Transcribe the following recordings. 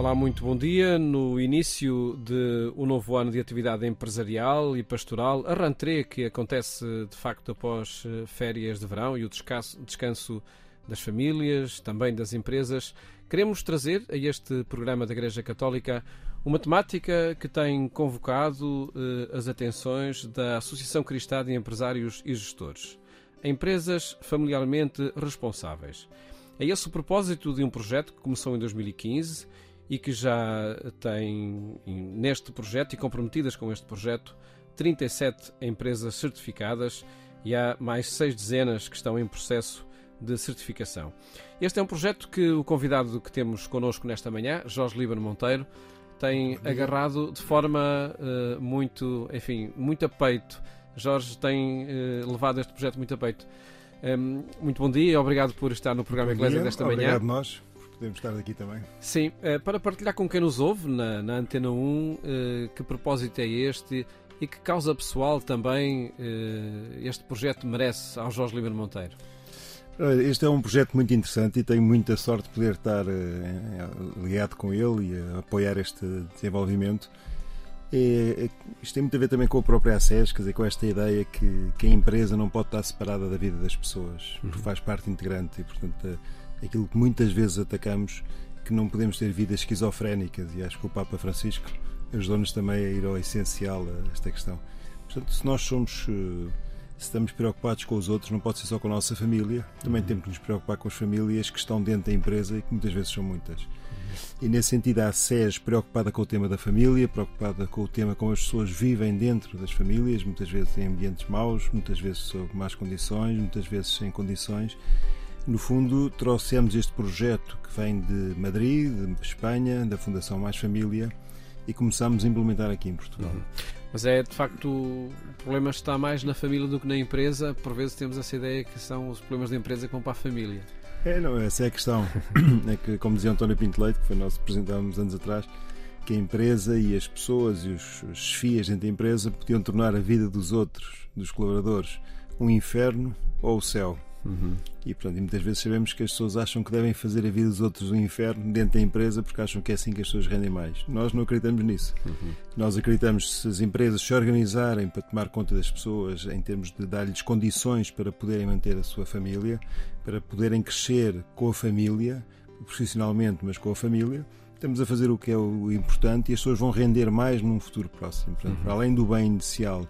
Olá, muito bom dia. No início de um novo ano de atividade empresarial e pastoral, a rentrée que acontece de facto após eh, férias de verão e o descanso, das famílias, também das empresas, queremos trazer a este programa da Igreja Católica uma temática que tem convocado eh, as atenções da Associação Cristã de Empresários e Gestores. Empresas familiarmente responsáveis. É esse o propósito de um projeto que começou em 2015 e que já tem neste projeto e comprometidas com este projeto 37 empresas certificadas e há mais seis dezenas que estão em processo de certificação. Este é um projeto que o convidado que temos connosco nesta manhã, Jorge Líbano Monteiro, tem agarrado de forma uh, muito, enfim, muito a peito. Jorge tem uh, levado este projeto muito a peito. Um, muito bom dia e obrigado por estar no programa Igreja desta manhã. Obrigado nós podemos estar aqui também. Sim, eh, para partilhar com quem nos ouve na, na Antena 1, eh, que propósito é este e que causa pessoal também eh, este projeto merece ao Jorge Lima Monteiro? Este é um projeto muito interessante e tenho muita sorte de poder estar ligado com ele e apoiar este desenvolvimento. É, isto tem muito a ver também com a própria ACES, quer dizer, com esta ideia que, que a empresa não pode estar separada da vida das pessoas, porque uhum. faz parte integrante e, portanto, aquilo que muitas vezes atacamos, que não podemos ter vidas esquizofrénicas, e acho que o Papa Francisco ajudou-nos também a ir ao essencial a esta questão. Portanto, se nós somos, eh, se estamos preocupados com os outros, não pode ser só com a nossa família, também uhum. temos que nos preocupar com as famílias que estão dentro da empresa e que muitas vezes são muitas. E nesse sentido, a SES preocupada com o tema da família, preocupada com o tema como as pessoas vivem dentro das famílias, muitas vezes em ambientes maus, muitas vezes sob más condições, muitas vezes sem condições, no fundo, trouxemos este projeto que vem de Madrid, de Espanha, da Fundação Mais Família, e começamos a implementar aqui em Portugal. Uhum. Mas é de facto o problema está mais na família do que na empresa. Por vezes temos essa ideia que são os problemas da empresa que vão para a família. É, não, essa é a questão. é que, como dizia António Pinto Leite, que foi há uns anos atrás, que a empresa e as pessoas e os chefias dentro da empresa podiam tornar a vida dos outros, dos colaboradores, um inferno ou o céu. Uhum. E, portanto, e muitas vezes sabemos que as pessoas acham que devem fazer a vida dos outros um inferno dentro da empresa porque acham que é assim que as pessoas rendem mais. Nós não acreditamos nisso. Uhum. Nós acreditamos que se as empresas se organizarem para tomar conta das pessoas em termos de dar-lhes condições para poderem manter a sua família, para poderem crescer com a família, profissionalmente, mas com a família, estamos a fazer o que é o importante e as pessoas vão render mais num futuro próximo. Portanto, uhum. para além do bem inicial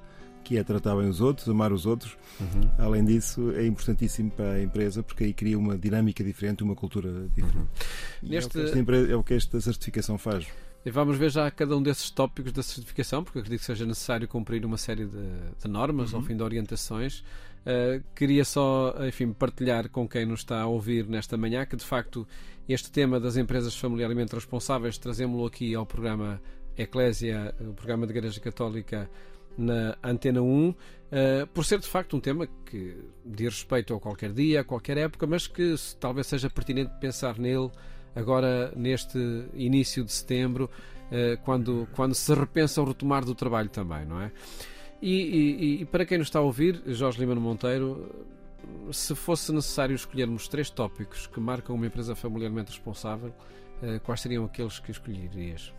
que é tratar bem os outros, amar os outros. Uhum. Além disso, é importantíssimo para a empresa porque aí cria uma dinâmica diferente, uma cultura diferente. Uhum. Neste... É, o empresa, é o que esta certificação faz. E vamos ver já cada um desses tópicos da certificação, porque acredito que seja necessário cumprir uma série de, de normas, uhum. ao fim de orientações. Uh, queria só, enfim, partilhar com quem nos está a ouvir nesta manhã que, de facto, este tema das empresas familiarmente responsáveis, trazemos-lo aqui ao programa Eclésia, o programa de Igreja Católica na Antena 1, uh, eh, por ser de facto um tema que diz respeito a qualquer dia, a qualquer época, mas que talvez seja pertinente pensar nele agora neste início de setembro, uh, quando, quando se repensa o retomar do trabalho também, não é? E, e, e para quem nos está a ouvir, Jorge Lima Monteiro, se fosse necessário escolhermos três tópicos que marcam uma empresa familiarmente responsável, uh, quais seriam aqueles que escolherias?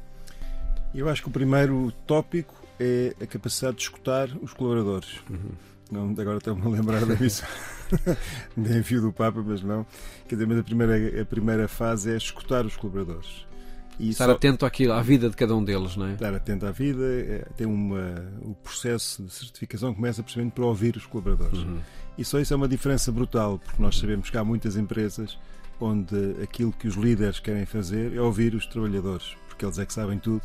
Eu acho que o primeiro tópico é a capacidade de escutar os colaboradores. Uhum. Não, agora estou-me a lembrar da missão de envio do Papa, mas não. Quer dizer, mas a primeira, a primeira fase é escutar os colaboradores. E estar só... atento àquilo, à vida de cada um deles, não é? Estar atento à vida, é, tem uma, o processo de certificação começa precisamente por ouvir os colaboradores. Uhum. E só isso é uma diferença brutal, porque nós sabemos que há muitas empresas onde aquilo que os líderes querem fazer é ouvir os trabalhadores, porque eles é que sabem tudo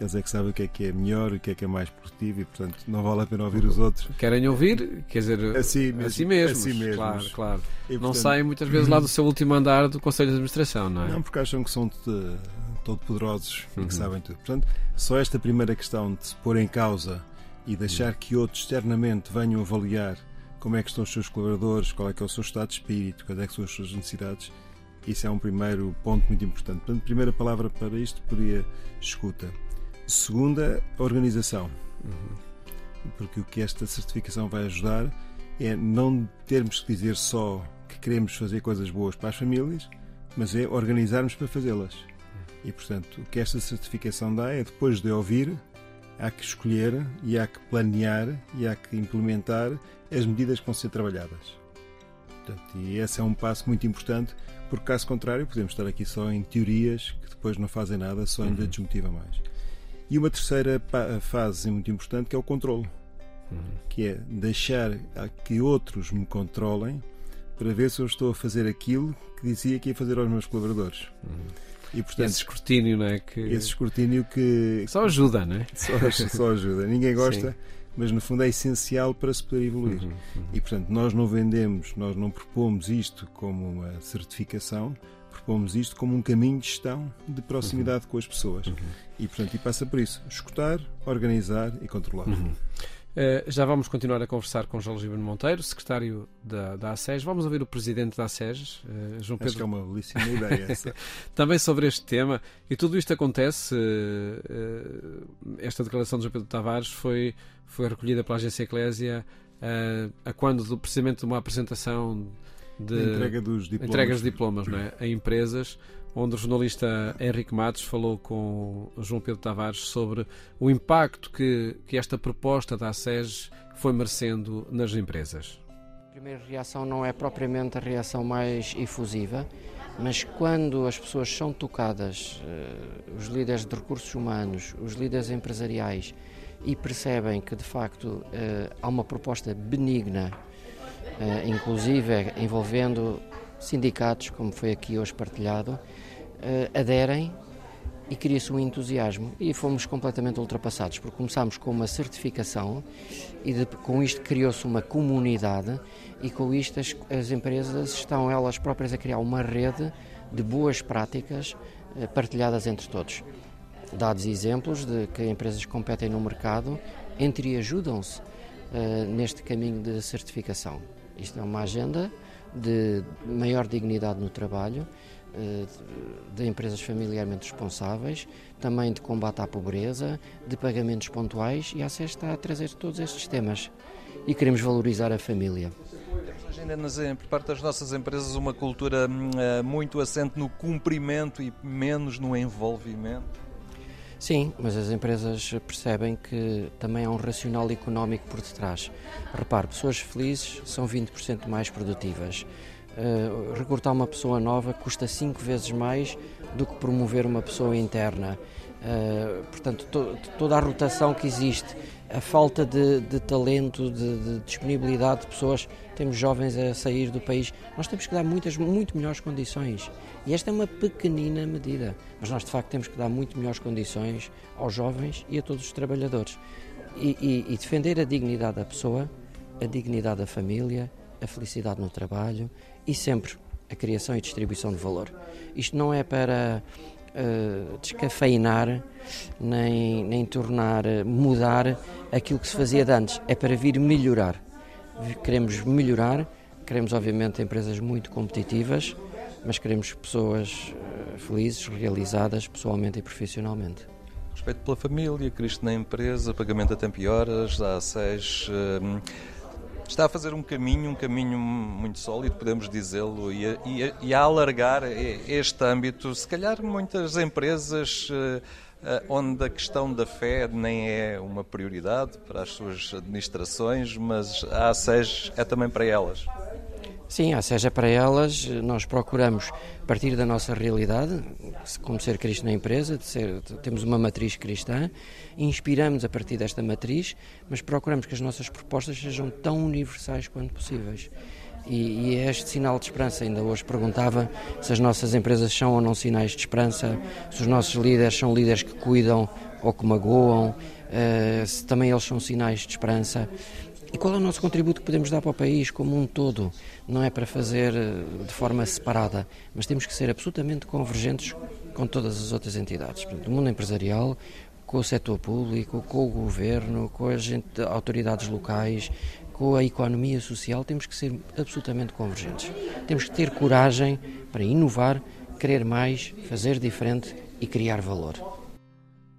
eles é que sabem o que é que é melhor, o que é que é mais produtivo e, portanto, não vale a pena ouvir os outros. Querem ouvir, quer dizer, assim mesmo. Assim mesmo, assim mesmo. Claro, claro. E, portanto, não saem muitas vezes lá do seu último andar do Conselho de Administração, não é? Não, porque acham que são todo poderosos uhum. e que uhum. sabem tudo. Portanto, só esta primeira questão de se pôr em causa e deixar que outros externamente venham avaliar como é que estão os seus colaboradores, qual é que é o seu estado de espírito, quais é que são as suas necessidades, isso é um primeiro ponto muito importante. Portanto, primeira palavra para isto seria escuta. Segunda, organização. Uhum. Porque o que esta certificação vai ajudar é não termos que dizer só que queremos fazer coisas boas para as famílias, mas é organizarmos para fazê-las. E, portanto, o que esta certificação dá é, depois de ouvir, há que escolher e há que planear e há que implementar as medidas que vão ser trabalhadas. Portanto, e esse é um passo muito importante, porque caso contrário podemos estar aqui só em teorias que depois não fazem nada, só ainda uhum. desmotiva mais. E uma terceira fase muito importante que é o controle, uhum. que é deixar que outros me controlem para ver se eu estou a fazer aquilo que dizia que ia fazer aos meus colaboradores. Uhum. E, portanto, esse escrutínio, não é? Que... Esse escrutínio que. Só ajuda, não é? Só, só ajuda. Ninguém gosta, Sim. mas no fundo é essencial para se poder evoluir. Uhum, uhum. E portanto, nós não vendemos, nós não propomos isto como uma certificação, propomos isto como um caminho de gestão de proximidade uhum. com as pessoas. Uhum. E portanto, e passa por isso: escutar, organizar e controlar. Uhum. Uh, já vamos continuar a conversar com João Gibano Monteiro, secretário da, da. Vamos ouvir o presidente da ASES, uh, João Pedro. Acho que é uma belíssima ideia essa. Também sobre este tema. E tudo isto acontece. Uh, esta declaração de João Pedro Tavares foi, foi recolhida pela agência Eclésia a quando do, precisamente de uma apresentação de entrega dos diplomas, entregas de diplomas não é? a empresas onde o jornalista Henrique Matos falou com João Pedro Tavares sobre o impacto que, que esta proposta da ASES foi merecendo nas empresas. A primeira reação não é propriamente a reação mais efusiva, mas quando as pessoas são tocadas, eh, os líderes de recursos humanos, os líderes empresariais, e percebem que de facto eh, há uma proposta benigna, inclusive envolvendo sindicatos, como foi aqui hoje partilhado, uh, aderem e cria-se um entusiasmo e fomos completamente ultrapassados, porque começámos com uma certificação e de, com isto criou-se uma comunidade e com isto as, as, empresas estão elas próprias a criar uma rede de boas práticas partilhadas entre todos. Dados exemplos de que empresas competem no mercado entre ajudam-se uh, neste caminho de certificação. Isto é uma agenda de maior dignidade no trabalho, eh, de empresas familiarmente responsáveis, também de combate à pobreza, de pagamentos pontuais e a SES está a trazer todos estes temas e queremos valorizar a família. Temos hoje ainda por parte das nossas empresas uma cultura hum, eh, muito assente no cumprimento e menos no envolvimento. Sim, mas as empresas percebem que também há um racional económico por detrás. Repare, pessoas felizes são 20% mais produtivas. Uh, recrutar uma pessoa nova custa cinco vezes mais do que promover uma pessoa interna. Uh, portanto, to, toda a rotação que existe, a falta de, de talento, de, de, disponibilidade de pessoas, temos jovens a sair do país, nós temos que dar muitas, muito melhores condições. E esta é uma pequenina medida, mas nós de facto temos que dar muito melhores condições aos jovens e a todos os trabalhadores. E, e, e defender a dignidade da pessoa, a dignidade da família, a felicidade no trabalho e sempre a criação e distribuição de valor. Isto não é para uh, descafeinar nem, nem tornar, mudar aquilo que se fazia de antes, é para vir melhorar. Queremos melhorar, queremos obviamente empresas muito competitivas, mas queremos pessoas uh, felizes, realizadas pessoalmente e profissionalmente respeito pela família, Cristo na empresa, pagamento a tempo e horas, há seis. Uh, está a fazer um caminho, um caminho muito sólido, podemos dizê-lo, e, e, e, a alargar este âmbito. Se calhar muitas empresas eh, eh, onde a questão da fé nem é uma prioridade para as suas administrações, mas a ASES é também para elas. Sim, a seja para elas, nós procuramos partir da nossa realidade, como ser Cristo na empresa, ser, temos uma matriz cristã, inspiramos a partir desta matriz, mas procuramos que as nossas propostas sejam tão universais quanto possíveis. E, e é este sinal de esperança. Ainda hoje perguntava se as nossas empresas são ou não sinais de esperança, se os nossos líderes são líderes que cuidam ou que magoam, uh, se também eles são sinais de esperança. E qual é o nosso contributo que podemos dar para o país como um todo? Não é para fazer eh, de forma separada, mas temos que ser absolutamente convergentes com todas as outras entidades. Portanto, o mundo empresarial, com o setor público, com o governo, com as autoridades locais, com a economia social, temos que ser absolutamente convergentes. Temos que ter coragem para inovar, querer mais, fazer diferente e criar valor.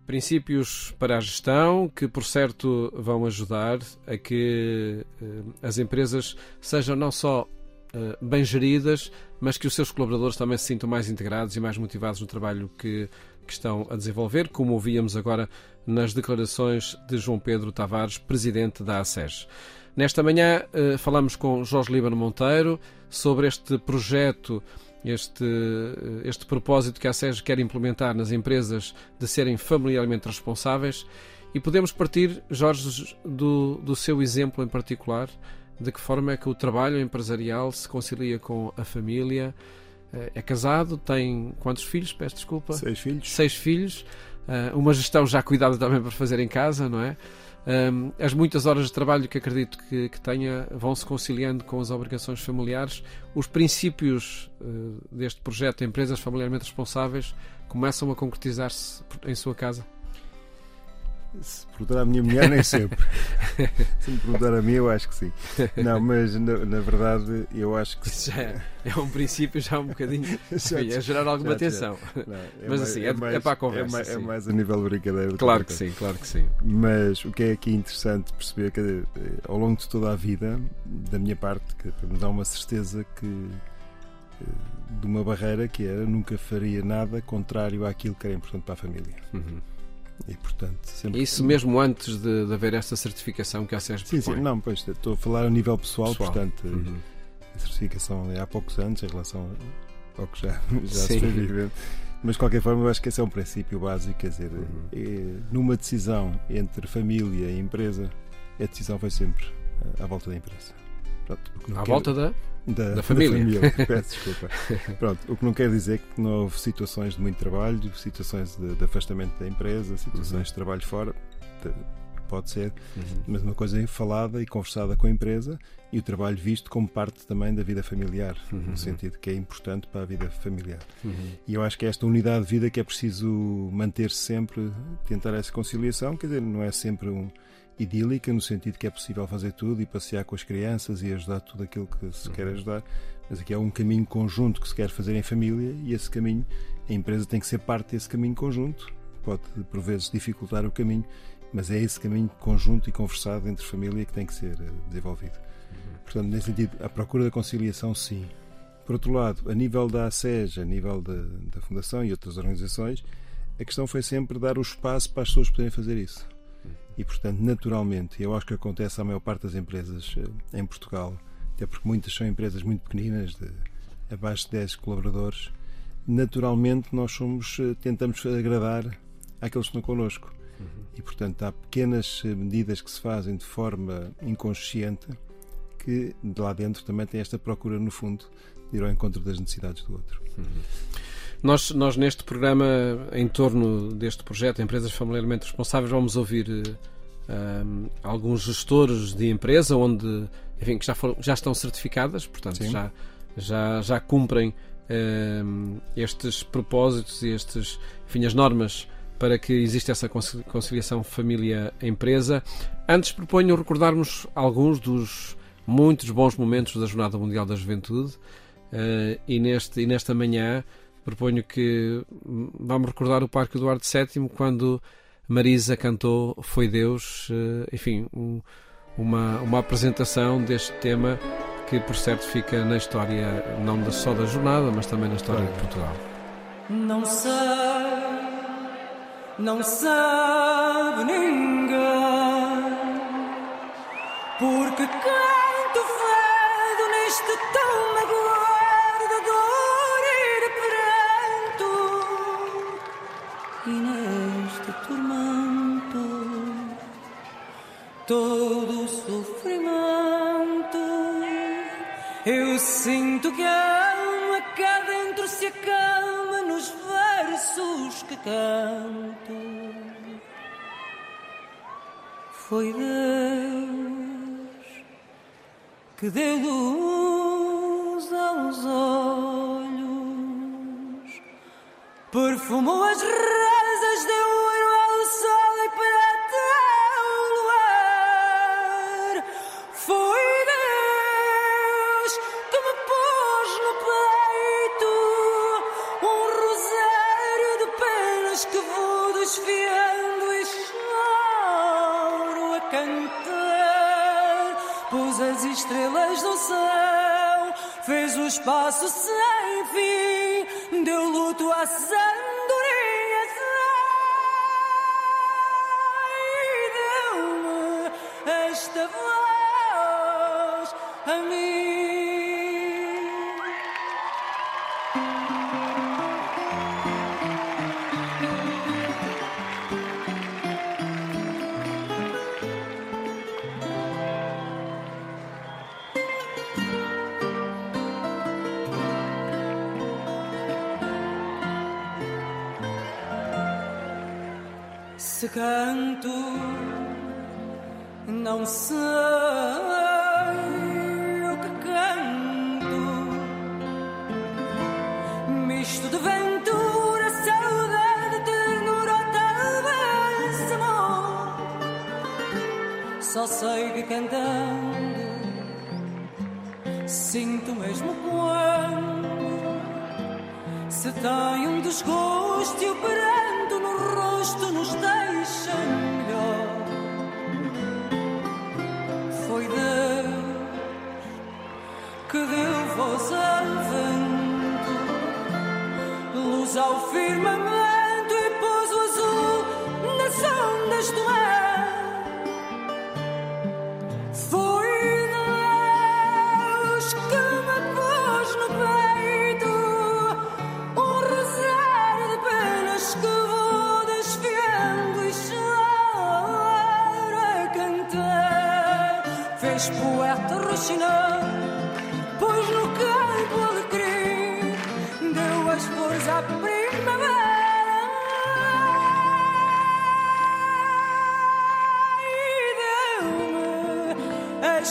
Princípios para a gestão que, por certo, vão ajudar a que eh, as empresas sejam não só eh, bem geridas, mas que os seus colaboradores também se sintam mais integrados e mais motivados no trabalho que, que estão a desenvolver, como ouvíamos agora nas declarações de João Pedro Tavares, presidente da ASES. Nesta manhã eh, falamos com Jorge Líbano Monteiro sobre este projeto, este, este propósito que a ASES quer implementar nas empresas de serem familiarmente responsáveis e podemos partir, Jorge, do, do seu exemplo em particular, de que forma é que o trabalho empresarial se concilia com a família. Eh, é casado, tem quantos filhos? Peço desculpa. Seis filhos. Seis filhos. Eh, uma gestão já cuidada também para fazer em casa, não é? Ehm, as muitas horas de trabalho que acredito que, que tenha vão se conciliando com as obrigações familiares. Os princípios eh, deste projeto Empresas Familiarmente Responsáveis começam a concretizar-se em sua casa? Se perguntar à minha mulher, nem sempre. Se me perguntar a mim, eu acho que sim. Não, mas na, na verdade, eu acho que. Isso já é, é um princípio já um bocadinho. já, é gerar alguma já. Não, é mas mais, assim, é, é, mais, é, para a conversa. É mais, é mais a nível brincadeira. Claro que sim, claro que sim. Mas o que é aqui interessante perceber que eh, ao longo de toda a vida, da minha parte, que me dá uma certeza que eh, de uma barreira que era nunca faria nada contrário àquilo que era importante para a família. Uhum. E, portanto, sempre... Isso mesmo antes de, de haver esta certificação que a SESB Sim, sim, não, pois estou a falar a nível pessoal, pessoal. portanto, uhum. a certificação é há poucos anos em relação ao que já, já se foi vivendo. Mas de qualquer forma, eu acho que esse é um princípio básico, quer dizer, uhum. é, numa decisão entre família e empresa, a decisão foi sempre à volta da empresa. Pronto, à volta da da, da família. Da família. Peço desculpa. Pronto, o que não quer dizer que não houve situações de muito trabalho, situações de, de afastamento da empresa, situações uhum. de trabalho fora. Pode ser, uhum. mas uma coisa é falada e conversada com a empresa e o trabalho visto como parte também da vida familiar, uhum. no sentido que é importante para a vida familiar. Uhum. E eu acho que é esta unidade de vida que é preciso manter -se sempre, tentar essa conciliação, quer dizer, não é sempre um, idílica, no sentido que é possível fazer tudo e passear com as crianças e ajudar tudo aquilo que se quer uhum. ajudar, mas aqui é um caminho conjunto que se quer fazer em família e esse caminho, a empresa tem que ser parte desse caminho conjunto, pode por vezes dificultar o caminho, mas é esse caminho conjunto e conversado entre família que tem que ser eh, desenvolvido. Uhum. Portanto, nesse sentido, a procura da conciliação, sim. Por outro lado, a nível da ASEJ, a nível da, da Fundação e outras organizações, a questão foi sempre dar o espaço para as pessoas poderem fazer isso e, portanto, naturalmente, eu acho que acontece à maior parte das empresas eh, em Portugal, até porque muitas são empresas muito pequeninas, de abaixo de 10 colaboradores, naturalmente nós somos, eh, tentamos agradar àqueles que estão connosco. Uhum. E, portanto, há pequenas eh, medidas que se fazem de forma inconsciente que de lá dentro também tem esta procura, no fundo, de ir ao encontro das necessidades do outro. Uhum. Nós, nós, neste programa, em torno deste projeto Empresas Familiarmente Responsáveis, vamos ouvir um, ehm, alguns gestores de empresa onde, enfim, que já, foram, já estão certificadas, portanto, já, já, já cumprem um, ehm, estes propósitos e estes, enfim, as normas para que exista essa conciliação família-empresa. Antes proponho recordarmos alguns dos muitos bons momentos da Jornada Mundial da Juventude uh, e, neste, e nesta manhã proponho que vamos recordar o Parque Eduardo VII quando Marisa cantou Foi Deus, eh, enfim, um, uma, uma apresentação deste tema que por certo fica na história não só da jornada, mas também na história de Portugal. Não sei, não sabe alma cá dentro se acalma nos versos que canto. Foi Deus que deu luz Se canto, não sei o que canto. Misto de ventura, saudade, ternura, talvez amor. Só sei que cantando sinto mesmo quando se tem um desgosto e o pranto no rosto nos voz ao vento, luz ao firmamento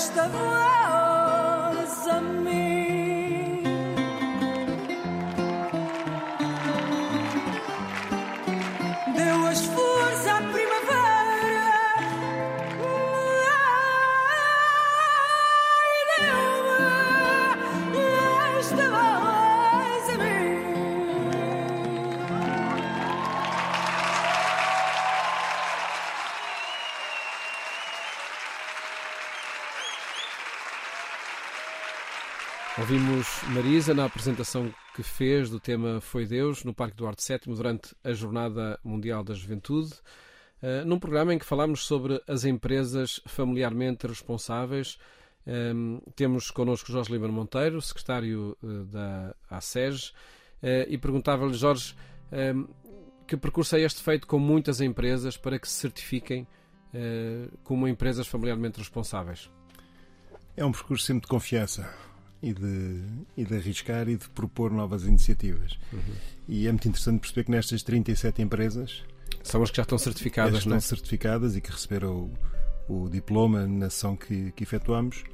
the world. Na apresentação que fez do tema Foi Deus no Parque Duarte VII durante a Jornada Mundial da Juventude, eh, num programa em que falámos sobre as empresas familiarmente responsáveis. Ehm, Temos connosco Jorge Lima Monteiro, secretário eh, da ASES, eh, e perguntava-lhe, Jorge, ehm, que percurso é este feito com muitas empresas para que se certifiquem como empresas familiarmente responsáveis? É um percurso sempre de confiança e de, e de arriscar e de propor novas iniciativas. E é muito interessante perceber que nestas 37 empresas São as que já estão certificadas, estão não é? certificadas e que receberam o, o diploma na ação que, que efetuamos.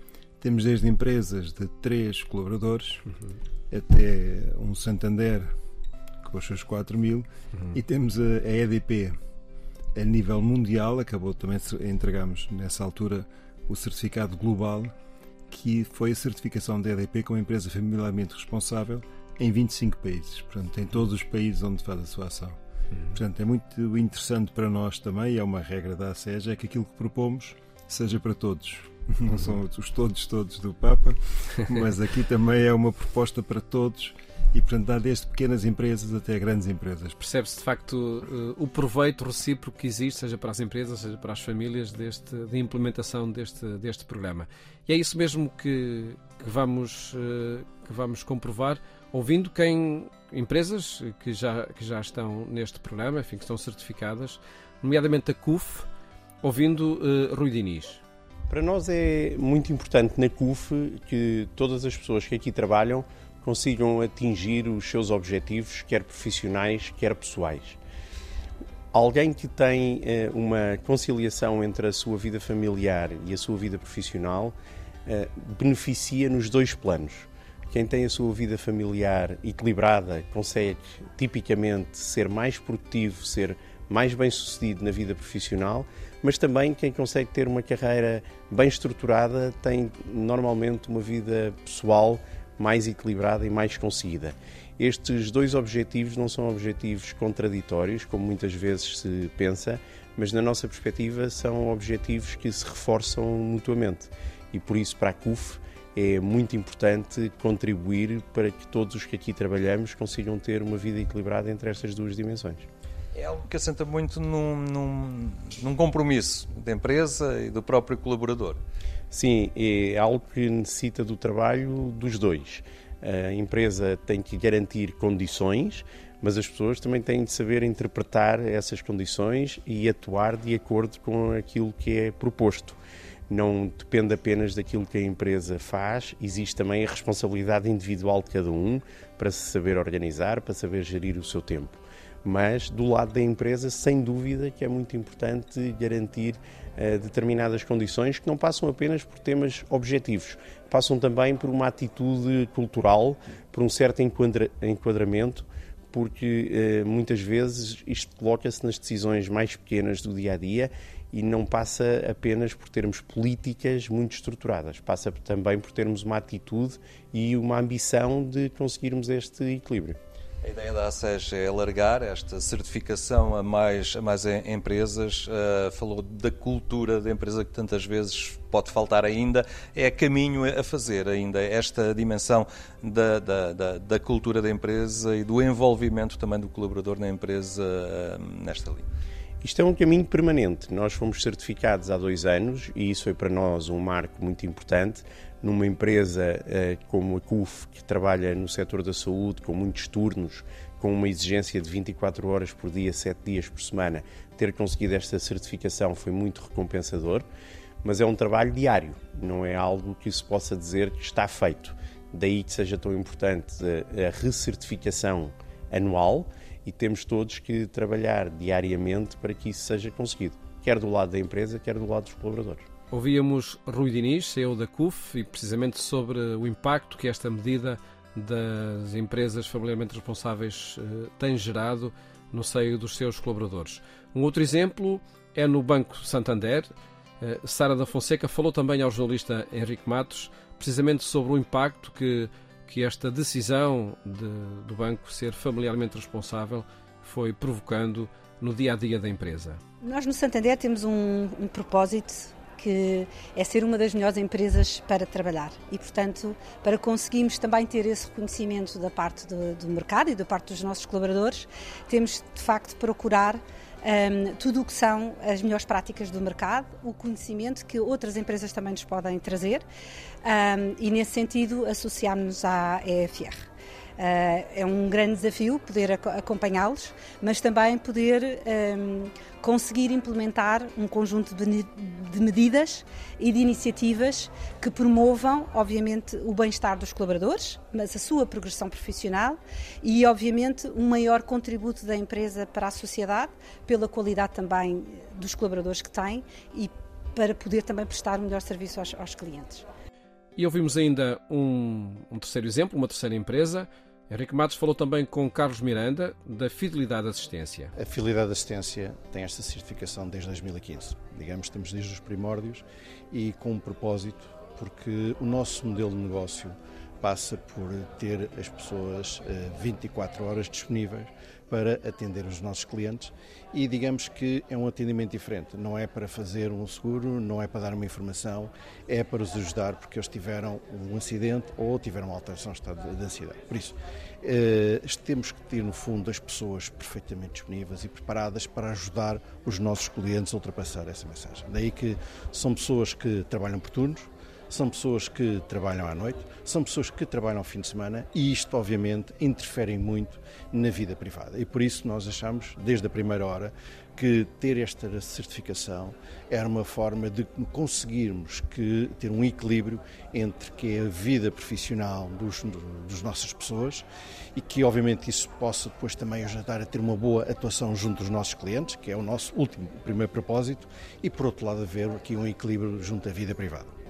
Temos desde empresas de três colaboradores até um Santander com os seus 4 mil e temos a, a EDP a nível mundial, acabou também, de- entregamos nessa altura o certificado global que foi a certificação da EDP como empresa familiarmente responsável em 25 países, portanto, em todos os países onde faz a sua ação. Portanto, é muito interessante para nós também, é uma regra da ASEJ, é que aquilo que propomos seja para todos. Não são os todos, todos do Papa, mas aqui também é uma proposta para todos e, portanto, dá desde pequenas empresas até grandes empresas. Percebe-se de facto eh, o proveito recíproco que existe, seja para as empresas, seja para as famílias, deste, de implementação deste, deste programa. E é isso mesmo que, que vamos, eh, que vamos comprovar, ouvindo quem empresas que já, que já estão neste programa, enfim, que estão certificadas, nomeadamente a CUF, ouvindo eh, Rui Diniz. Para nós é muito importante na CUF que todas as pessoas que aqui trabalham consigam atingir os seus objetivos, quer profissionais, quer pessoais. Alguém que tem eh, uma conciliação entre a sua vida familiar e a sua vida profissional eh, beneficia nos dois planos. Quem tem a sua vida familiar equilibrada consegue tipicamente ser mais produtivo, ser mais bem sucedido na vida profissional, mas também quem consegue ter uma carreira bem estruturada tem normalmente uma vida pessoal mais equilibrada e mais conseguida. Estes dois objetivos não são objetivos contraditórios, como muitas vezes se pensa, mas na nossa perspectiva são objetivos que se reforçam mutuamente. E por isso, para a CUF, é muito importante contribuir para que todos os que aqui trabalhamos consigam ter uma vida equilibrada entre estas duas dimensões. É algo que assenta muito num, num, num compromisso da empresa e do próprio colaborador. Sim, é algo que necessita do trabalho dos dois. A empresa tem que garantir condições, mas as pessoas também têm de saber interpretar essas condições e atuar de acordo com aquilo que é proposto. Não depende apenas daquilo que a empresa faz, existe também a responsabilidade individual de cada um para se saber organizar, para saber gerir o seu tempo. Mas do lado da empresa, sem dúvida que é muito importante garantir uh, determinadas condições que não passam apenas por temas objetivos, passam também por uma atitude cultural, por um certo enquadra enquadramento porque eh, muitas vezes isto coloca-se nas decisões mais pequenas do dia a dia e não passa apenas por termos políticas muito estruturadas, passa também por termos uma atitude e uma ambição de conseguirmos este equilíbrio. A ideia da ASES é alargar esta certificação a mais, a mais empresas. Uh, falou da cultura da empresa que tantas vezes pode faltar ainda. É caminho a fazer ainda esta dimensão da, da, da, da cultura da empresa e do envolvimento também do colaborador na empresa uh, nesta linha. Isto é um caminho permanente. Nós fomos certificados há dois anos e isso foi para nós um marco muito importante. Numa empresa eh, como a CUF, que trabalha no setor da saúde, com muitos turnos, com uma exigência de 24 horas por dia, 7 dias por semana, ter conseguido esta certificação foi muito recompensador. Mas é um trabalho diário, não é algo que se possa dizer que está feito. Daí que seja tão importante a recertificação anual e temos todos que trabalhar diariamente para que isso seja conseguido, quer do lado da empresa, quer do lado dos colaboradores. Ouvíamos Rui Diniz, CEO da CUF, e precisamente sobre o impacto que esta medida das empresas familiarmente responsáveis eh, tem gerado no seio dos seus colaboradores. Um outro exemplo é no Banco Santander. Eh, Sara da Fonseca falou também ao jornalista Henrique Matos precisamente sobre o impacto que que esta decisão de, do banco ser familiarmente responsável foi provocando no dia a dia da empresa? Nós no Santander temos um, um propósito que é ser uma das melhores empresas para trabalhar e, portanto, para conseguirmos também ter esse reconhecimento da parte do, do mercado e da parte dos nossos colaboradores, temos de facto procurar um, tudo o que são as melhores práticas do mercado, o conhecimento que outras empresas também nos podem trazer um, e, nesse sentido, associarmos à EFR. Uh, é um grande desafio poder acompanhá-los, mas também poder um, conseguir implementar um conjunto de, medidas e de iniciativas que promovam, obviamente, o bem-estar dos colaboradores, mas a sua progressão profissional e, obviamente, um maior contributo da empresa para a sociedade, pela qualidade também dos colaboradores que tem e para poder também prestar um melhor serviço aos, aos clientes. E ouvimos ainda um, um terceiro exemplo, uma terceira empresa. Henrique Matos falou também com Carlos Miranda, da Fidelidade Assistência. A Fidelidade Assistência tem esta certificação desde 2015. Digamos, estamos desde os primórdios e com um propósito, porque o nosso modelo de negócio passa por ter as pessoas 24 eh, horas disponíveis para atender os nossos clientes e digamos que é um atendimento diferente. Não é para fazer um seguro, não é para dar uma informação, é para os ajudar porque eles tiveram um acidente ou tiveram uma alteração de estado de ansiedade. Por isso, eh, temos que ter no fundo as pessoas perfeitamente disponíveis e preparadas para ajudar os nossos clientes a ultrapassar essa mensagem. Daí que são pessoas que trabalham por turnos, são pessoas que trabalham à noite, são pessoas que trabalham ao fim de semana e isto, obviamente, interfere muito na vida privada. E por isso nós achamos, desde a primeira hora, que ter esta certificação era uma forma de conseguirmos que ter um equilíbrio entre que é a vida profissional dos, dos nossas pessoas e que obviamente isso possa depois também ajudar a ter uma boa atuação junto dos nossos clientes, que é o nosso último primeiro propósito, e por outro lado haver aqui um equilíbrio junto à vida privada.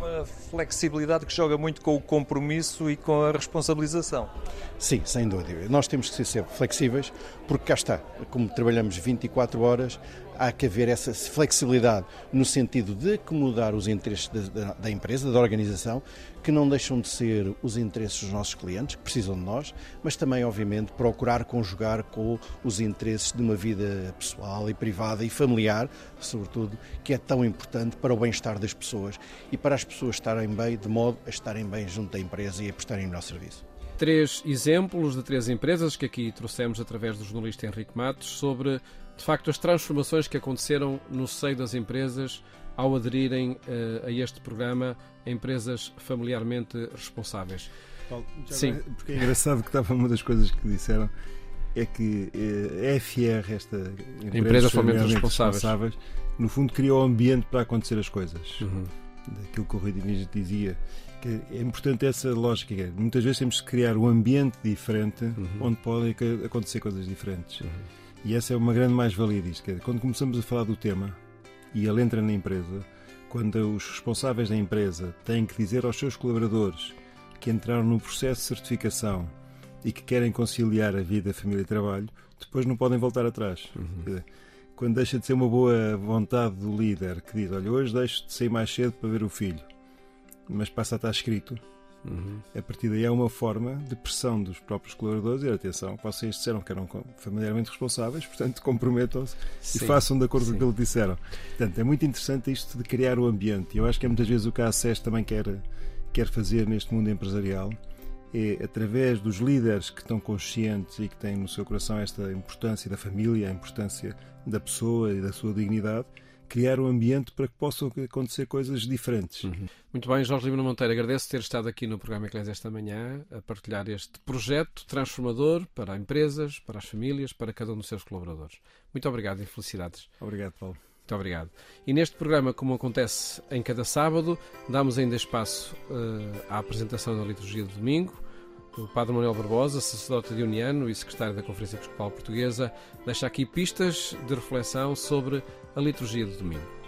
Uma flexibilidade que joga muito com o compromisso e com a responsabilização. Sim, sem dúvida. Nós temos que ser flexíveis, porque cá está, como trabalhamos 24 horas, há que haver essa flexibilidade no sentido de acomodar os interesses da, da, empresa, da organização, que não deixam de ser os interesses dos nossos clientes, que precisam de nós, mas também, obviamente, procurar conjugar com os interesses de uma vida pessoal e privada e familiar, sobretudo, que é tão importante para o bem-estar das pessoas e para as pessoas estarem bem, de modo a estarem bem junto da empresa e a prestarem o nosso serviço. Três exemplos de três empresas que aqui trouxemos através do jornalista Henrique Matos sobre, de facto, as transformações que aconteceram no seio das empresas ao aderirem uh, a este programa empresas familiarmente responsáveis. Paulo, Sim. Porque é engraçado que estava uma das coisas que disseram é que eh, a FR, esta empresa empresas familiarmente responsáveis. responsáveis, no fundo criou o ambiente para acontecer as coisas. Uhum. Daquilo que o Rui Diniz dizia, que é importante essa lógica. É, muitas vezes temos que criar um ambiente diferente uhum. onde podem acontecer coisas diferentes. Uhum. E essa é uma grande mais-valia disto. Que quando começamos a falar do tema e ele entra na empresa, quando os responsáveis da empresa têm que dizer aos seus colaboradores que entraram no processo de certificação e que querem conciliar a vida, a família e trabalho, depois não podem voltar atrás. Uhum. Quando deixa de ser uma boa vontade do líder que diz: Olha, hoje deixo de sair mais cedo para ver o filho mas passa a estar escrito. Uhum. A partir daí é uma forma de pressão dos próprios colaboradores e atenção, vocês disseram que eram familiarmente responsáveis, portanto comprometam-se e façam de acordo Sim. com aquilo que disseram. Portanto, é muito interessante isto de criar o ambiente. Eu acho que é muitas vezes o que a ACES também quer, quer fazer neste mundo empresarial é através dos líderes que estão conscientes e que têm no seu coração esta importância da família, a importância da pessoa e da sua dignidade, criar um ambiente para que possam acontecer coisas diferentes. Uhum. Muito bem, Jorge Lima Monteiro, agradeço ter estado aqui no programa Eclésia esta manhã a partilhar este projeto transformador para empresas, para as famílias, para cada um dos seus colaboradores. Muito obrigado e felicidades. Obrigado, Paulo. Muito obrigado. E neste programa, como acontece em cada sábado, damos ainda espaço uh, à apresentação da liturgia de domingo o Padre Manuel Barbosa, sacerdote dioniano e secretário da Conferência Episcopal Portuguesa, deixa aqui pistas de reflexão sobre a liturgia do domingo.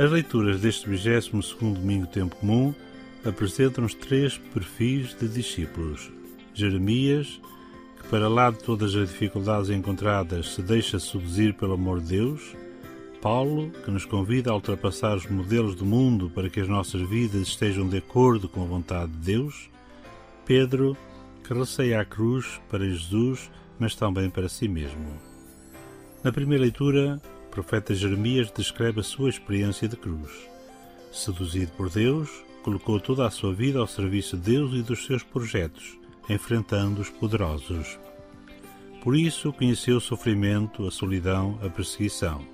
As leituras deste 22 domingo tempo comum apresentam-nos três perfis de discípulos: Jeremias, para lá de todas as dificuldades encontradas, se deixa seduzir pelo amor de Deus. Paulo, que nos convida a ultrapassar os modelos do mundo para que as nossas vidas estejam de acordo com a vontade de Deus. Pedro, que receia a cruz para Jesus, mas também para si mesmo. Na primeira leitura, o profeta Jeremias descreve a sua experiência de cruz. Seduzido por Deus, colocou toda a sua vida ao serviço de Deus e dos seus projetos enfrentando os poderosos. Por isso conheceu o sofrimento, a solidão, a perseguição.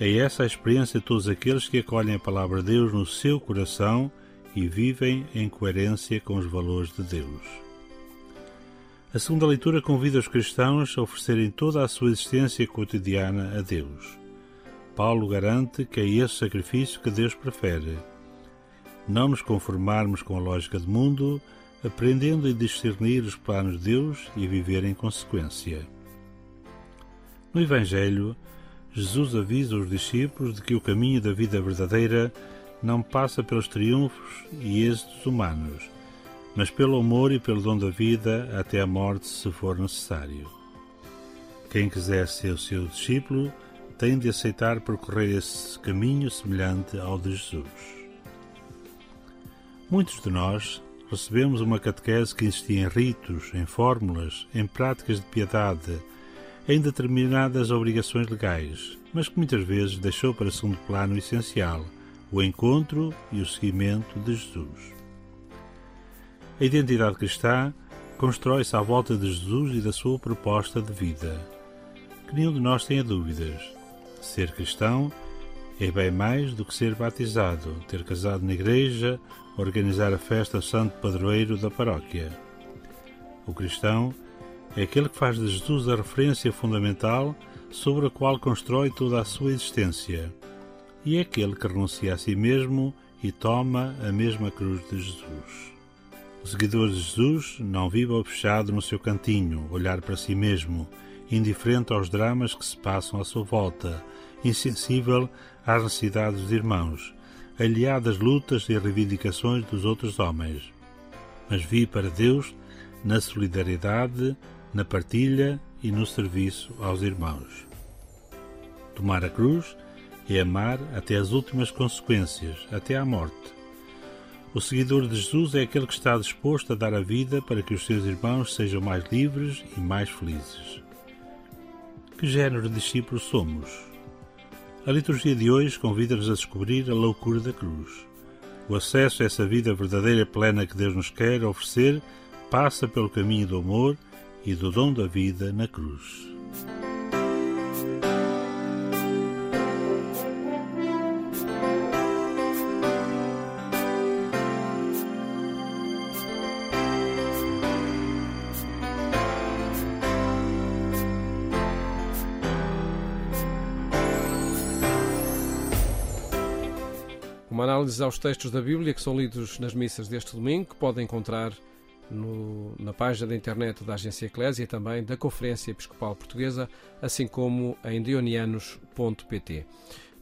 É essa a experiência de todos aqueles que acolhem a palavra de Deus no seu coração e vivem em coerência com os valores de Deus. A segunda leitura convida os cristãos a oferecerem toda a sua existência cotidiana a Deus. Paulo garante que é esse sacrifício que Deus prefere. Não nos conformarmos com a lógica do mundo, aprendendo a discernir os planos de Deus e viver em consequência. No Evangelho, Jesus avisa os discípulos de que o caminho da vida verdadeira não passa pelos triunfos e êxitos humanos, mas pelo amor e pelo dom da vida até a morte, se for necessário. Quem quiser ser o seu discípulo tem de aceitar percorrer esse caminho semelhante ao de Jesus. Muitos de nós recebemos uma catequese que insistia em ritos, em fórmulas, em práticas de piedade, em determinadas obrigações legais, mas que muitas vezes deixou para segundo plano essencial, o encontro e o seguimento de Jesus. A identidade cristã constrói-se à volta de Jesus e da sua proposta de vida. Que nenhum de nós tenha dúvidas. Ser cristão é bem mais do que ser batizado, ter casado na igreja, organizar a festa Santo Padroeiro da paróquia. O cristão é aquele que faz de Jesus a referência fundamental sobre a qual constrói toda a sua existência, e é aquele que renuncia a si mesmo e toma a mesma cruz de Jesus. O seguidor de Jesus não vive fechado no seu cantinho, olhar para si mesmo, indiferente aos dramas que se passam à sua volta, insensível às necessidades dos irmãos, aliado às lutas e reivindicações dos outros homens. Mas vi para Deus na solidariedade, na partilha e no serviço aos irmãos. Tomar a cruz é amar até as últimas consequências, até à morte. O seguidor de Jesus é aquele que está disposto a dar a vida para que os seus irmãos sejam mais livres e mais felizes. Que género de discípulos somos? A liturgia de hoje convida-nos a descobrir a loucura da cruz. O acesso a essa vida verdadeira e plena que Deus nos quer oferecer passa pelo caminho do amor e do dom da vida na cruz. Uma análise aos textos da Bíblia que são lidos nas missas deste domingo, que podem encontrar no, na página da internet da Agência Eclésia e também da Conferência Episcopal Portuguesa, assim como em dionianos.pt.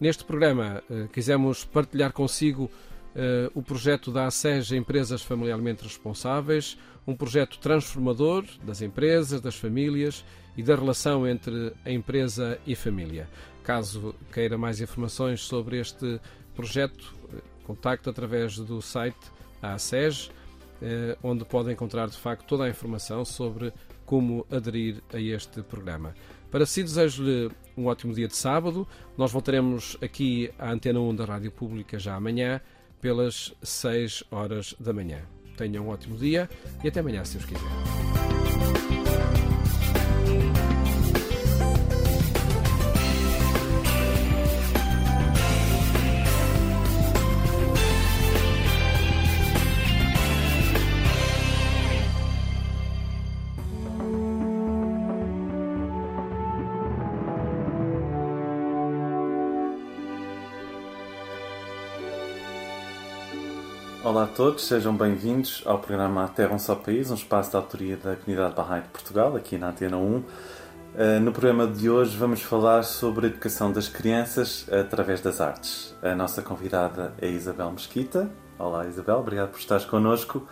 Neste programa eh, quisemos partilhar consigo eh, o projeto da ASEG Empresas Familiarmente Responsáveis, um projeto transformador das empresas, das famílias e da relação entre a empresa e família. Caso queira mais informações sobre este projeto, eh, contacte através do site eh, onde pode encontrar de facto toda a informação sobre como aderir a este programa. Para si, desejo-lhe um ótimo dia de sábado. Nós voltaremos aqui à Antena 1 da Rádio Pública já amanhã, pelas 6 horas da manhã. Tenha um ótimo dia e até amanhã, se Deus quiser. Olá a todos, sejam bem-vindos ao programa A Terra um Só País, um espaço de autoria da Comunidade Bahá'í de Portugal, aqui na Antena 1. Uh, No programa de hoje vamos falar sobre a educação das crianças através das artes. A nossa convidada é Isabel Mesquita. Olá Isabel, obrigado por estares connosco.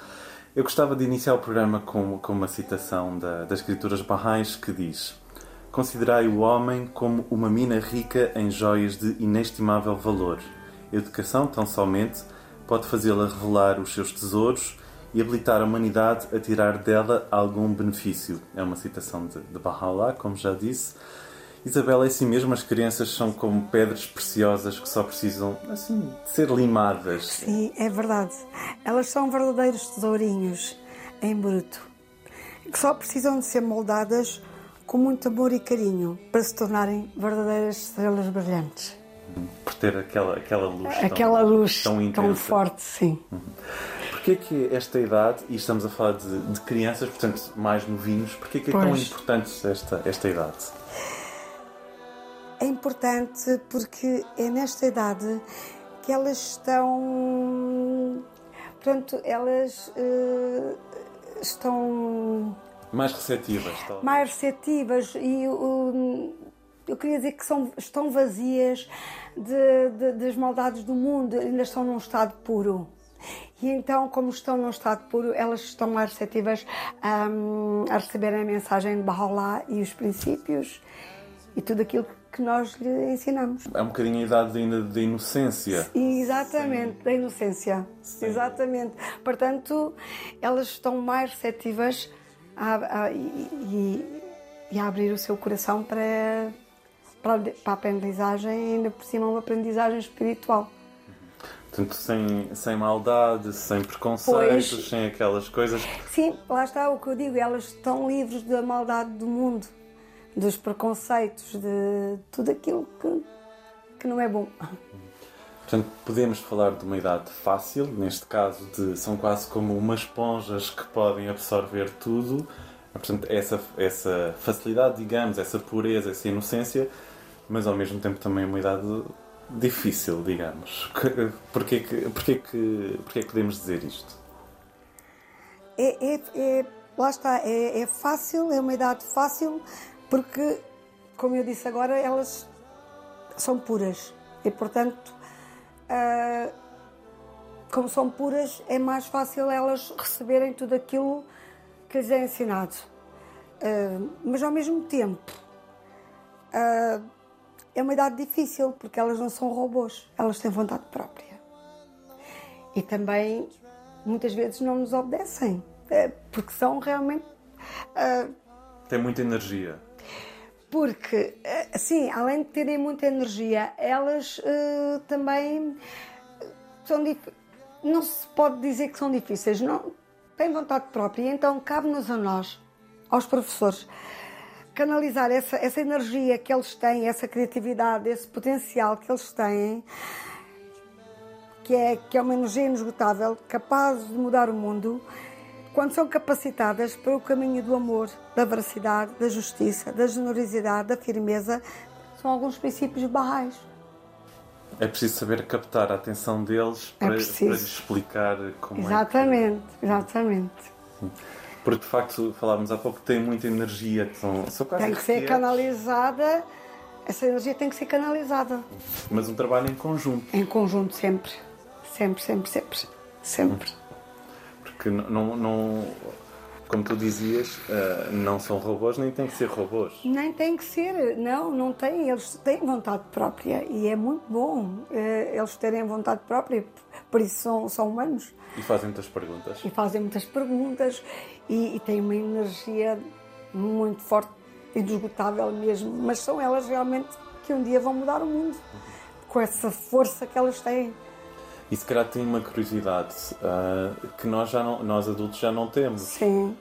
Eu gostava de iniciar o programa com, com uma citação da, das escrituras Bahá'ís que diz Considerai o homem como uma mina rica em joias de inestimável valor. Educação, tão somente, pode fazê-la revelar os seus tesouros e habilitar a humanidade a tirar dela algum benefício. É uma citação de, de Baha'u'llah, como já disse. Isabel, é assim mesmo, as crianças são como pedras preciosas que só precisam, assim, de ser limadas. Sim, é verdade. Elas são verdadeiros tesourinhos em bruto, que só precisam de ser moldadas com muito amor e carinho para se tornarem verdadeiras estrelas brilhantes. Por ter aquela, aquela luz Aquela tão, luz tão, tão, intensa. forte, sim. Porquê que esta idade, e estamos a falar de, de crianças, portanto mais novinhos, porquê que é tão Pois. importante esta, esta idade? É importante porque é nesta idade que elas estão. Pronto, elas eh, estão Mais receptivas, talvez. mais receptivas e o- eu queria dizer que são, estão vazias de, de- das maldades do mundo, ainda estão num estado puro. E então, como estão num estado puro, elas estão mais receptivas hum, a receber a mensagem de Baha'u'llah e os princípios e tudo aquilo que nós lhe ensinamos. É um bocadinho a idade ainda de inocência. Exatamente, da inocência. Exatamente. Portanto, elas estão mais receptivas a, a- e, e- e a abrir o seu coração para, para, a aprendizagem, ainda por cima uma aprendizagem espiritual. Portanto, sem, sem maldade, sem preconceitos, Pois. sem aquelas coisas. Sim, lá está o que eu digo, elas estão livres da maldade do mundo, dos preconceitos, de tudo aquilo que, que não é bom. Portanto, podemos falar de uma idade fácil, neste caso, de, são quase como umas esponjas que podem absorver tudo. Portanto, essa, essa facilidade, digamos, essa pureza, essa inocência, mas ao mesmo tempo também uma idade difícil, digamos. Porquê que, porquê que, porquê que podemos dizer isto? É, é- é- lá está, é, é fácil, é uma idade fácil, porque, como eu disse agora, elas são puras e, portanto, uh, como são puras, é mais fácil elas receberem tudo aquilo que lhes é ensinado. Uh, mas ao mesmo tempo, uh, é uma idade difícil porque elas não são robôs, elas têm vontade própria. E também muitas vezes não nos obedecem, porque são realmente. Tem muita energia. Porque, assim, além de terem muita energia, elas uh, também são não se pode dizer que são difíceis, não têm vontade própria, então cabe-nos a nós, aos professores, canalizar essa, essa energia que eles têm, essa criatividade, esse potencial que eles têm, que é, que é uma energia inesgotável, capaz de mudar o mundo, quando são capacitadas para o caminho do amor, da veracidade, da justiça, da generosidade, da firmeza, são alguns princípios barrais. É preciso saber captar a atenção deles para, é para lhes explicar como exatamente, é que... Exatamente, Porque de facto, falávamos há pouco, tem muita energia. São, são tem que ser canalizada, essa energia tem que ser canalizada. Mas um trabalho em conjunto. Em conjunto, sempre. Sempre, sempre, sempre. Sempre. Hum que não, não como tu dizias, uh, não são robôs nem têm que ser robôs. Nem têm que ser, não, não têm. Eles têm vontade própria e é muito bom uh, eles terem vontade própria, por isso são, são humanos. E fazem muitas perguntas. E fazem muitas perguntas e, e têm uma energia muito forte, indesgotável mesmo, mas são elas realmente que um dia vão mudar o mundo com essa força que elas têm. E se calhar tem uma curiosidade uh, que nós, já não, nós adultos já não temos. Sim.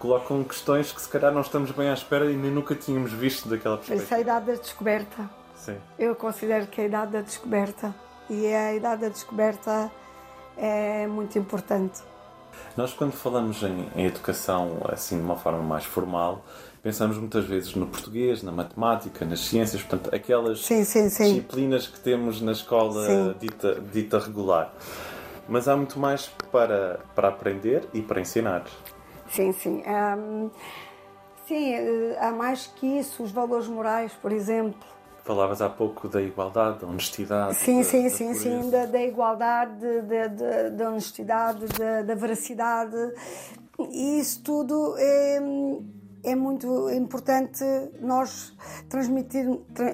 Colocam questões que se calhar não estamos bem à espera e nem nunca tínhamos visto daquela perspectiva. Isso é a idade da descoberta. Sim. Eu considero que é a idade da descoberta. E a idade da descoberta é muito importante. Nós, quando falamos em, em educação, assim, de uma forma mais formal, pensamos muitas vezes no português, na matemática, nas ciências, portanto, aquelas sim, sim, sim. disciplinas que temos na escola dita, dita regular. Mas há muito mais para, para aprender e para ensinar. Sim, sim. Sim, eh, há mais que isso, os valores morais, por exemplo. Falavas há pouco da igualdade, da honestidade. Sim, da, sim, da sim, sim, da, da igualdade, da, da honestidade, da, da veracidade. E isso tudo é é muito importante nós transmitir, tra,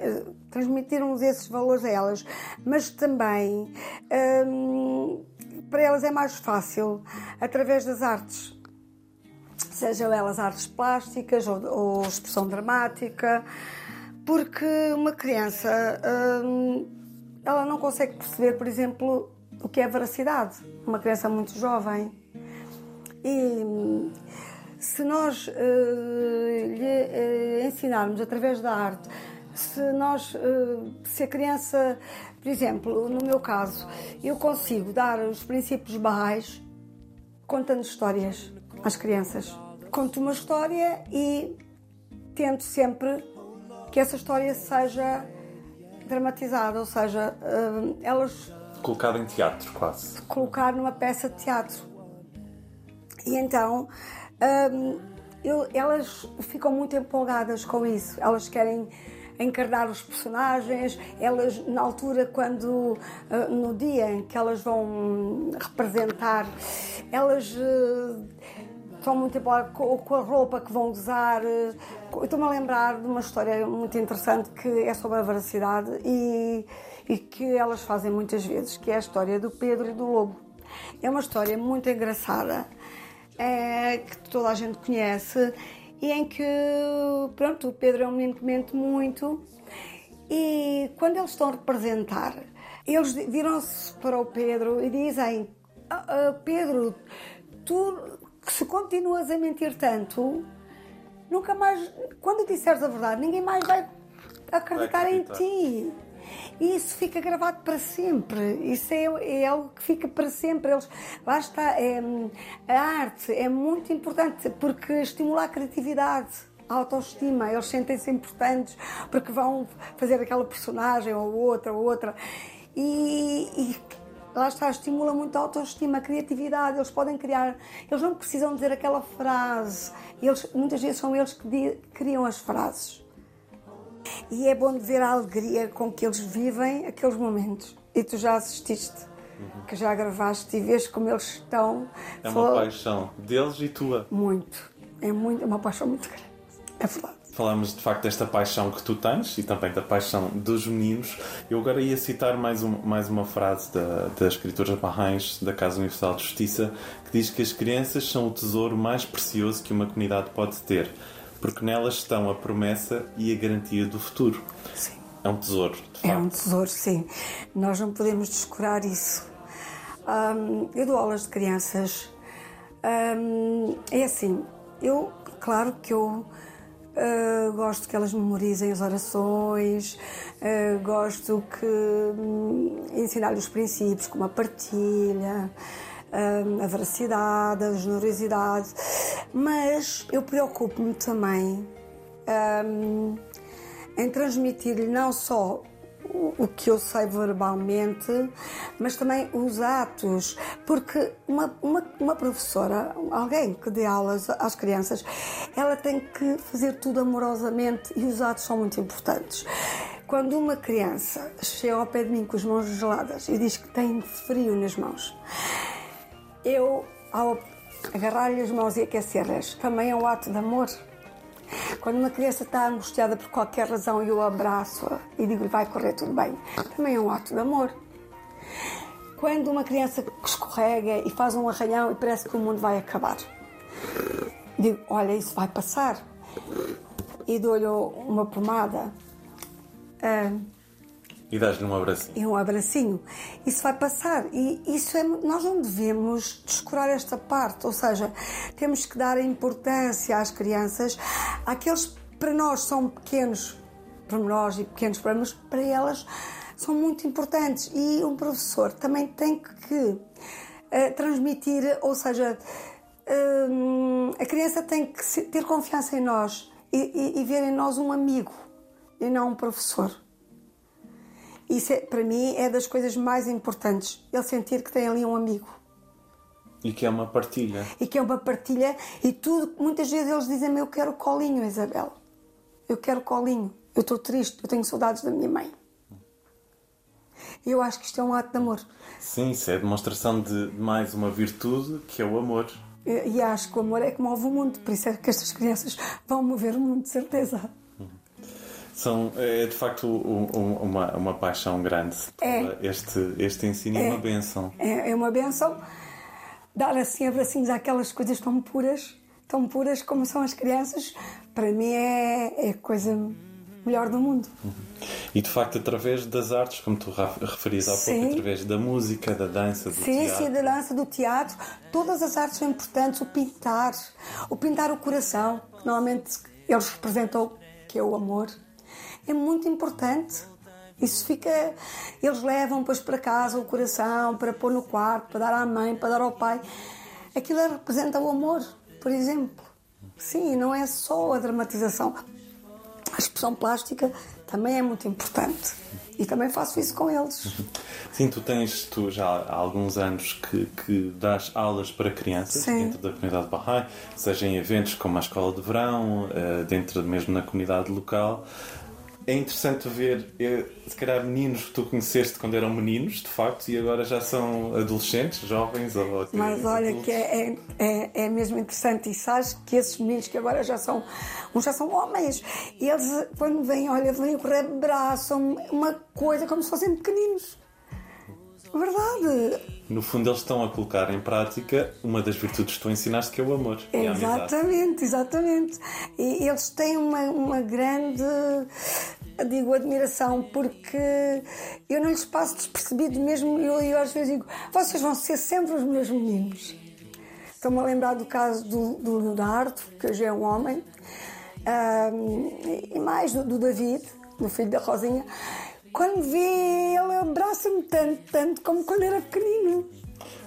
transmitirmos esses valores a elas, mas também hum, para elas é mais fácil através das artes, sejam elas artes plásticas ou, ou expressão dramática, porque uma criança hum, ela não consegue perceber, por exemplo, o que é veracidade, uma criança muito jovem. E se nós uh, lhe uh, ensinarmos através da arte, se nós, uh, se a criança, por exemplo, no meu caso, eu consigo dar os princípios barrais contando histórias às crianças. Conto uma história e tento sempre que essa história seja dramatizada, ou seja, elas. Colocada em teatro, quase. Colocar numa peça de teatro. E então um, eu, elas ficam muito empolgadas com isso. Elas querem encarnar os personagens. Elas, na altura, quando uh, no dia em que elas vão representar, elas estão muito empolgadas com, a roupa que vão usar. Uh, Estou-me a lembrar de uma história muito interessante que é sobre a veracidade e, e que elas fazem muitas vezes, que é a história do Pedro e do Lobo. É uma história muito engraçada é, que toda a gente conhece e em que, pronto, o Pedro é um menino que mente muito e quando eles estão a representar, eles viram-se para o Pedro e dizem ah, ah, Pedro, tu se continuas a mentir tanto, nunca mais, quando disseres a verdade, ninguém mais vai acreditar, vai acreditar. em ti. E isso fica gravado para sempre. Isso é, é algo que fica para sempre. Eles, lá está, é, a arte é muito importante porque estimula a criatividade a autoestima, eles sentem-se importantes porque vão fazer aquela personagem ou outra ou outra. E, e, lá está, estimula muito a autoestima, a criatividade. Eles podem criar, eles não precisam dizer aquela frase, eles, muitas vezes são eles que criam as frases. e é bom de ver a alegria com que eles vivem aqueles momentos. E tu já assististe, Uhum. que já gravaste e vês como eles estão. É uma paixão deles e tua. Muito. É muito, é uma paixão muito grande. É verdade. Falamos de facto desta paixão que tu tens e também da paixão dos meninos. Eu agora ia citar mais, um, mais uma frase da, da escritora Barraes, da Casa Universal de Justiça, que diz que as crianças são o tesouro mais precioso que uma comunidade pode ter, porque nelas estão a promessa e a garantia do futuro. Sim. É um tesouro, de É um tesouro, sim. Nós não podemos descurar isso. Hum, eu dou aulas de crianças. Hum, é assim, eu, claro que eu uh, gosto que elas memorizem as orações, uh, gosto que hum, ensinar-lhes os princípios, como a partilha, hum, a veracidade, a generosidade, mas eu preocupo-me também hum, em transmitir-lhe não só o que eu sei verbalmente, mas também os atos, porque uma, uma, uma professora, alguém que dê aulas às crianças, ela tem que fazer tudo amorosamente e os atos são muito importantes. Quando uma criança chega ao pé de mim com as mãos geladas e diz que tem frio nas mãos, eu, ao agarrar-lhe as mãos e aquecer-las, também é um ato de amor. Quando uma criança está angustiada por qualquer razão eu abraço-a e digo-lhe vai correr tudo bem, também é um ato de amor. Quando uma criança escorrega e faz um arranhão e parece que o mundo vai acabar, digo: Olha, isso vai passar. E dou-lhe uma pomada ah, E dás-lhe um abraço. e um abracinho. Isso vai passar. E isso é, nós não devemos descurar esta parte. Ou seja, temos que dar importância às crianças, àqueles que para nós são pequenos pormenores e pequenos problemas, para elas são muito importantes. E um professor também tem que eh, transmitir, ou seja, hum, a criança tem que ter confiança em nós e, e- e ver em nós um amigo e não um professor. Isso, é, para mim, é das coisas mais importantes. Ele sentir que tem ali um amigo E que é uma partilha. e que é uma partilha e tudo. Muitas vezes eles dizem-me: Eu quero colinho, Isabel. Eu quero colinho. Eu estou triste. Eu tenho saudades da minha mãe. Eu acho que isto é um ato de amor. Sim, isso é demonstração de mais uma virtude que é o amor. E, e acho que o amor é que move o mundo. Por isso é que estas crianças vão mover o mundo, de certeza. São, é de facto um- um- uma, uma paixão grande. É. Este, este ensino é, É. uma benção. É, é uma benção dar assim abracinhos àquelas coisas tão puras, tão puras como são as crianças. Para mim é, é a coisa melhor do mundo. E de facto, através das artes, como tu referias há pouco, Sim. através da música, da dança, do Sim, teatro. sim, da dança, do teatro, todas as artes são importantes. O pintar, o pintar o coração, que normalmente eles representam que é o amor, é muito importante. Isso fica. Eles levam depois para casa o coração, para pôr no quarto, para dar à mãe, para dar ao pai. Aquilo representa o amor, por exemplo. Sim, não é só a dramatização. A expressão plástica também é muito importante. E também faço isso com eles. Sim, tu tens, tu já há alguns anos que, que dás aulas para crianças Sim. dentro da comunidade Bahá'í, seja em eventos como a escola de verão, eh, dentro mesmo na comunidade local. É interessante ver, eh, se calhar, meninos que tu conheceste quando eram meninos, de facto, e agora já são adolescentes, jovens ou até Mas olha adultos. que é, é, é, é mesmo interessante e sabes que esses meninos que agora já são, uns já são homens, eles quando vêm, olha, vêm correr, abraçam uma coisa como se fossem pequeninos. Verdade. No fundo, eles estão a colocar em prática uma das virtudes que tu ensinaste, que é o amor. Exatamente, exatamente. E eles têm uma, uma grande, digo, admiração, porque eu não lhes passo despercebido mesmo. Eu, eu às vezes digo, vocês vão ser sempre os meus meninos. Estou-me a lembrar do caso do, do Leonardo, que hoje é um homem, ahm, e mais do, do David, do filho da Rosinha. Quando vê, ele abraça-me tanto, tanto como quando era pequenino.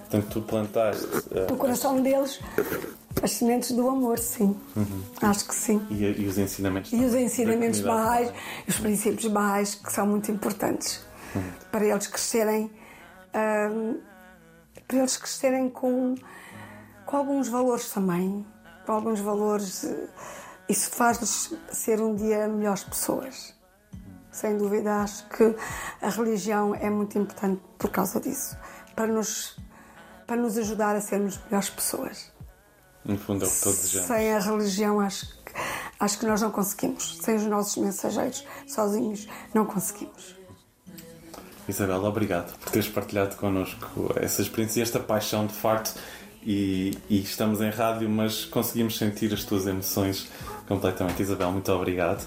Portanto, tu plantaste eh, No coração deles, as sementes do amor, sim. Uhum. Acho que sim. e, e os ensinamentos E os ensinamentos baais, os princípios baais, que são muito importantes para eles crescerem, para eles crescerem com, com alguns valores também, com alguns valores. eh, Isso faz-lhes ser um dia melhores pessoas. Sem dúvida, acho que a religião é muito importante por causa disso, para nos, para nos ajudar a sermos melhores pessoas. No fundo é o que todos desejamos. Sem a religião, acho que, acho que nós não conseguimos. Sem os nossos mensageiros, sozinhos, não conseguimos. Isabel, obrigado por teres partilhado connosco essa experiência e esta paixão de facto. E, e, estamos em rádio, mas conseguimos sentir as tuas emoções completamente. Isabel, muito obrigado.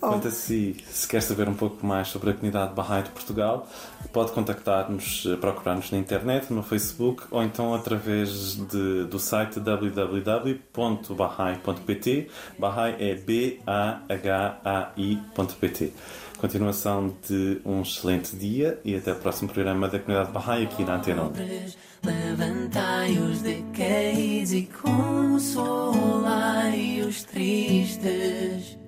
Oh. Quanto a si, se quer saber um pouco mais sobre a comunidade Bahá'í de Portugal, pode contactar-nos, eh, procurar-nos na internet, no Facebook ou então através de, do site www.bahai.pt. Bahá'í é B-A-H-A-I.pt. Continuação de um excelente dia e até o próximo programa da Comunidade Bahá'í aqui na Antena 1. Levantai os decaídos e consolai os tristes.